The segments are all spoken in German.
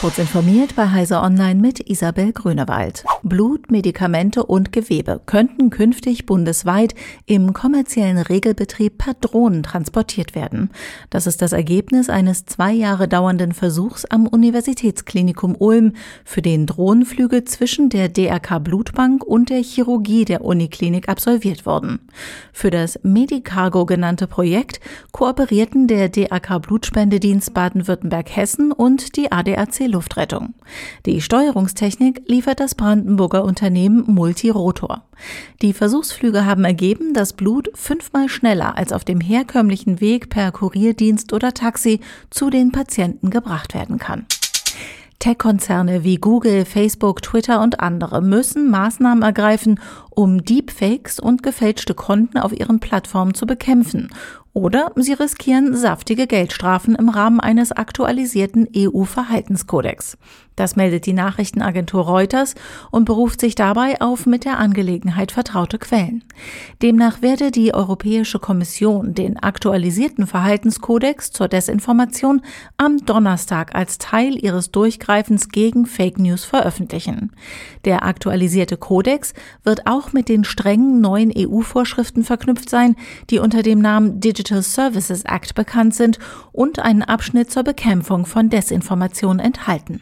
Kurz informiert bei Heise Online mit Isabel Grünewald. Blut, Medikamente und Gewebe könnten künftig bundesweit im kommerziellen Regelbetrieb per Drohnen transportiert werden. Das ist das Ergebnis eines zwei Jahre dauernden Versuchs am Universitätsklinikum Ulm, für den Drohnenflüge zwischen der DRK Blutbank und der Chirurgie der Uniklinik absolviert wurden. Für das Medicargo genannte Projekt kooperierten der DRK Blutspendedienst Baden-Württemberg-Hessen und die ADAC Luftrettung. Die Steuerungstechnik liefert das Brandenburger Unternehmen Multirotor. Die Versuchsflüge haben ergeben, dass Blut fünfmal schneller als auf dem herkömmlichen Weg per Kurierdienst oder Taxi zu den Patienten gebracht werden kann. Tech-Konzerne wie Google, Facebook, Twitter und andere müssen Maßnahmen ergreifen, um Deepfakes und gefälschte Konten auf ihren Plattformen zu bekämpfen oder sie riskieren saftige Geldstrafen im Rahmen eines aktualisierten EU-Verhaltenskodex. Das meldet die Nachrichtenagentur Reuters und beruft sich dabei auf mit der Angelegenheit vertraute Quellen. Demnach werde die Europäische Kommission den aktualisierten Verhaltenskodex zur Desinformation am Donnerstag als Teil ihres Durchgreifens gegen Fake News veröffentlichen. Der aktualisierte Kodex wird auch mit den strengen neuen EU-Vorschriften verknüpft sein, die unter dem Namen Digital Services Act bekannt sind und einen Abschnitt zur Bekämpfung von Desinformation enthalten.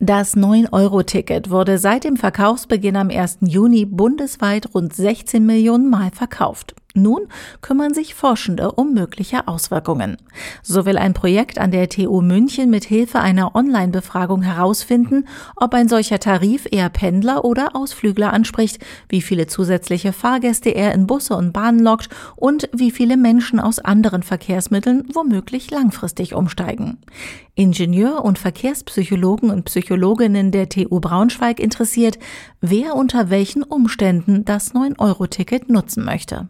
Das 9-Euro-Ticket wurde seit dem Verkaufsbeginn am 1. Juni bundesweit rund 16 Millionen Mal verkauft. Nun kümmern sich Forschende um mögliche Auswirkungen. So will ein Projekt an der TU München mit Hilfe einer Online-Befragung herausfinden, ob ein solcher Tarif eher Pendler oder Ausflügler anspricht, wie viele zusätzliche Fahrgäste er in Busse und Bahnen lockt und wie viele Menschen aus anderen Verkehrsmitteln womöglich langfristig umsteigen. Ingenieur- und Verkehrspsychologen und Psychologinnen der TU Braunschweig interessiert, wer unter welchen Umständen das 9-Euro-Ticket nutzen möchte.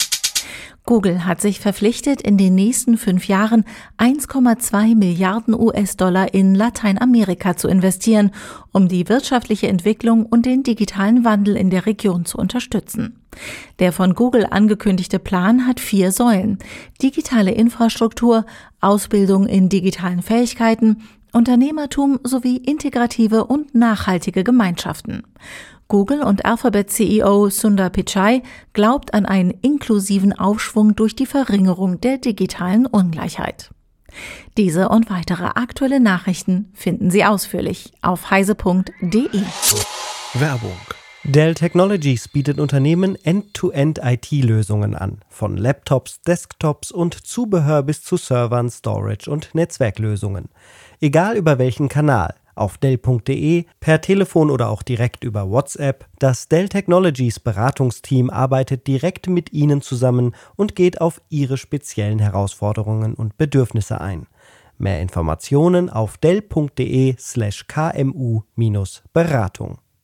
Google hat sich verpflichtet, in den nächsten fünf Jahren 1,2 Milliarden US-Dollar in Lateinamerika zu investieren, um die wirtschaftliche Entwicklung und den digitalen Wandel in der Region zu unterstützen. Der von Google angekündigte Plan hat vier Säulen. Digitale Infrastruktur, Ausbildung in digitalen Fähigkeiten, Unternehmertum sowie integrative und nachhaltige Gemeinschaften. Google und Alphabet CEO Sundar Pichai glaubt an einen inklusiven Aufschwung durch die Verringerung der digitalen Ungleichheit. Diese und weitere aktuelle Nachrichten finden Sie ausführlich auf heise.de. Werbung Dell Technologies bietet Unternehmen End-to-End-IT-Lösungen an, von Laptops, Desktops und Zubehör bis zu Servern, Storage und Netzwerklösungen. Egal über welchen Kanal – auf Dell.de, per Telefon oder auch direkt über WhatsApp. Das Dell Technologies Beratungsteam arbeitet direkt mit Ihnen zusammen und geht auf Ihre speziellen Herausforderungen und Bedürfnisse ein. Mehr Informationen auf dell.de slash kmu-beratung.